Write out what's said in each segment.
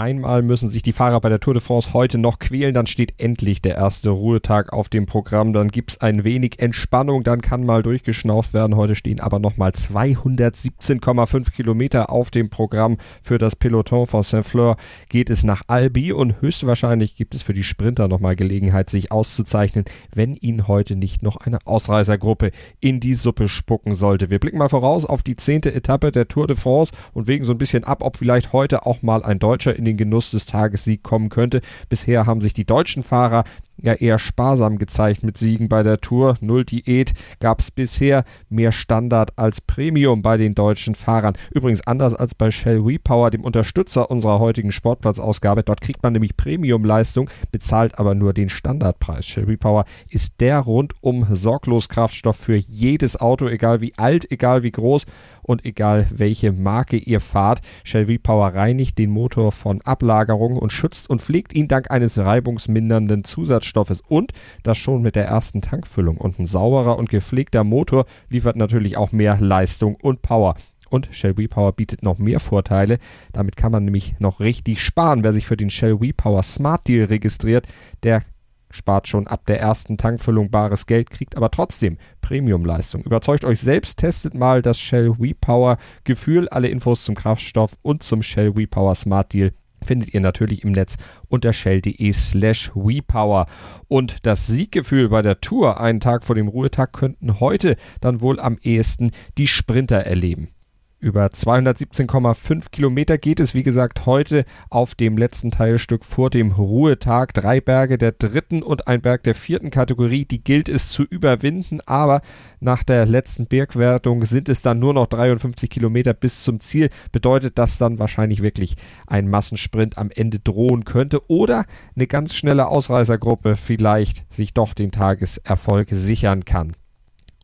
Einmal müssen sich die Fahrer bei der Tour de France heute noch quälen, dann steht endlich der erste Ruhetag auf dem Programm, dann gibt es ein wenig Entspannung, dann kann mal durchgeschnauft werden. Heute stehen aber nochmal 217,5 Kilometer auf dem Programm für das Peloton von Saint-Fleur. Geht es nach Albi und höchstwahrscheinlich gibt es für die Sprinter nochmal Gelegenheit, sich auszuzeichnen, wenn ihnen heute nicht noch eine Ausreißergruppe in die Suppe spucken sollte. Wir blicken mal voraus auf die zehnte Etappe der Tour de France und wägen so ein bisschen ab, ob vielleicht heute auch mal ein Deutscher in den Genuss des Tagessieg kommen könnte. Bisher haben sich die deutschen Fahrer ja eher sparsam gezeigt mit Siegen bei der Tour. Null Diät gab es bisher, mehr Standard als Premium bei den deutschen Fahrern. Übrigens anders als bei Shell WePower, dem Unterstützer unserer heutigen Sportplatzausgabe. Dort kriegt man nämlich Premium-Leistung, bezahlt aber nur den Standardpreis. Shell WePower ist der rundum sorglos Kraftstoff für jedes Auto, egal wie alt, egal wie groß und egal welche Marke ihr fahrt. Shell V-Power reinigt den Motor von Ablagerungen und schützt und pflegt ihn dank eines reibungsmindernden Zusatzstoffes und das schon mit der ersten Tankfüllung. Und ein sauberer und gepflegter Motor liefert natürlich auch mehr Leistung und Power. Und Shell V-Power bietet noch mehr Vorteile. Damit kann man nämlich noch richtig sparen. Wer sich für den Shell V-Power Smart Deal registriert, der spart schon ab der ersten Tankfüllung bares Geld, kriegt aber trotzdem Premiumleistung. Überzeugt euch selbst, testet mal das Shell WePower Gefühl. Alle Infos zum Kraftstoff und zum Shell WePower Smart Deal findet ihr natürlich im Netz unter shell.de slash WePower. Und das Sieggefühl bei der Tour einen Tag vor dem Ruhetag könnten heute dann wohl am ehesten die Sprinter erleben. Über 217,5 Kilometer geht es, wie gesagt, heute auf dem letzten Teilstück vor dem Ruhetag. Drei Berge der dritten und ein Berg der vierten Kategorie, die gilt es zu überwinden, aber nach der letzten Bergwertung sind es dann nur noch 53 Kilometer bis zum Ziel. Bedeutet, dass dann wahrscheinlich wirklich ein Massensprint am Ende drohen könnte oder eine ganz schnelle Ausreißergruppe vielleicht sich doch den Tageserfolg sichern kann.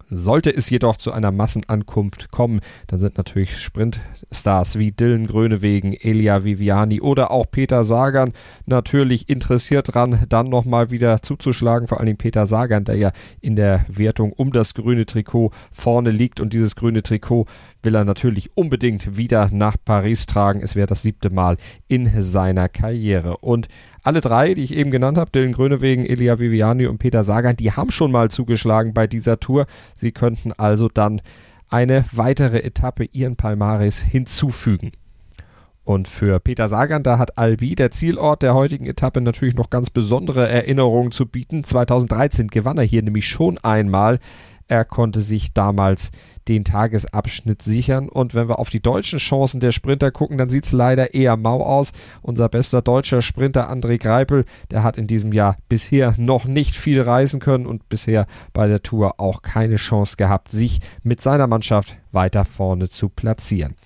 Sollte es jedoch zu einer Massenankunft kommen, dann sind natürlich Sprintstars wie Dylan Grönewegen, Elia Viviani oder auch Peter Sagan natürlich interessiert dran, dann nochmal wieder zuzuschlagen. Vor allem Peter Sagan, der ja in der Wertung um das grüne Trikot vorne liegt und dieses grüne Trikot will er natürlich unbedingt wieder nach Paris tragen. Es wäre das siebte Mal in seiner Karriere. Und alle drei, die ich eben genannt habe, Dylan Grönewegen, Elia Viviani und Peter Sagan, die haben schon mal zugeschlagen bei dieser Tour. Sie könnten also dann eine weitere Etappe ihren Palmares hinzufügen. Und für Peter Sagan, da hat Albi, der Zielort der heutigen Etappe, natürlich noch ganz besondere Erinnerungen zu bieten. 2013 gewann er hier nämlich schon einmal. Er konnte sich damals den Tagesabschnitt sichern. Und wenn wir auf die deutschen Chancen der Sprinter gucken, dann sieht es leider eher mau aus. Unser bester deutscher Sprinter André Greipel, der hat in diesem Jahr bisher noch nicht viel reisen können und bisher bei der Tour auch keine Chance gehabt, sich mit seiner Mannschaft weiter vorne zu platzieren.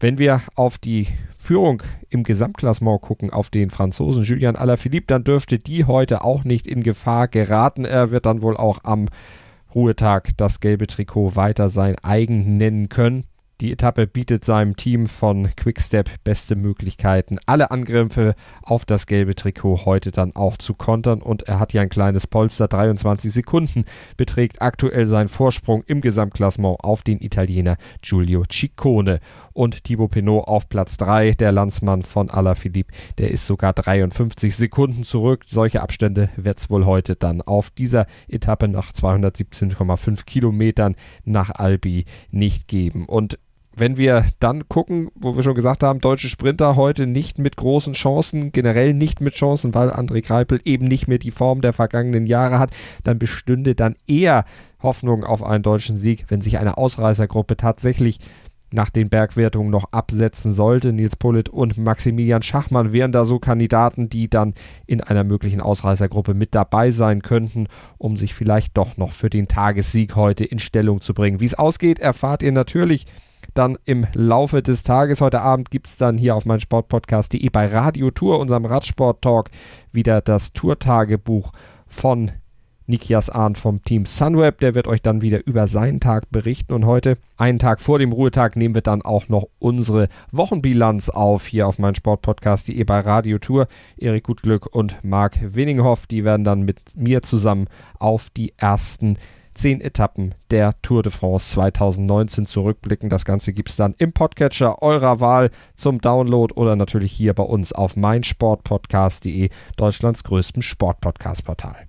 Wenn wir auf die Führung im Gesamtklassement gucken auf den Franzosen Julian Alaphilippe, dann dürfte die heute auch nicht in Gefahr geraten. Er wird dann wohl auch am Ruhetag das gelbe Trikot weiter sein eigen nennen können. Die Etappe bietet seinem Team von Quickstep beste Möglichkeiten, alle Angriffe auf das gelbe Trikot heute dann auch zu kontern. Und er hat ja ein kleines Polster, 23 Sekunden, beträgt aktuell sein Vorsprung im Gesamtklassement auf den Italiener Giulio Ciccone. Und Thibaut Pinot auf Platz 3, der Landsmann von Alaphilippe, der ist sogar 53 Sekunden zurück. Solche Abstände wird es wohl heute dann auf dieser Etappe nach 217,5 Kilometern nach Albi nicht geben. Und wenn wir dann gucken, wo wir schon gesagt haben, deutsche Sprinter heute nicht mit großen Chancen, generell nicht mit Chancen, weil André Greipel eben nicht mehr die Form der vergangenen Jahre hat, dann bestünde dann eher Hoffnung auf einen deutschen Sieg, wenn sich eine Ausreißergruppe tatsächlich nach den Bergwertungen noch absetzen sollte. Nils Pullet und Maximilian Schachmann wären da so Kandidaten, die dann in einer möglichen Ausreißergruppe mit dabei sein könnten, um sich vielleicht doch noch für den Tagessieg heute in Stellung zu bringen. Wie es ausgeht, erfahrt ihr natürlich dann im Laufe des Tages. Heute Abend gibt es dann hier auf mein Sportpodcast.de bei Radio Tour, unserem Radsport-Talk, wieder das Tourtagebuch von Nikias Ahn vom Team Sunweb. Der wird euch dann wieder über seinen Tag berichten. Und heute, einen Tag vor dem Ruhetag, nehmen wir dann auch noch unsere Wochenbilanz auf hier auf meinem Sportpodcast.de bei Radio Tour. Erik Gutglück und Marc Winninghoff, die werden dann mit mir zusammen auf die ersten zehn Etappen der Tour de France 2019 zurückblicken. Das Ganze gibt es dann im Podcatcher eurer Wahl zum Download oder natürlich hier bei uns auf meinsportpodcast.de, Deutschlands größtem Sportpodcast-Portal.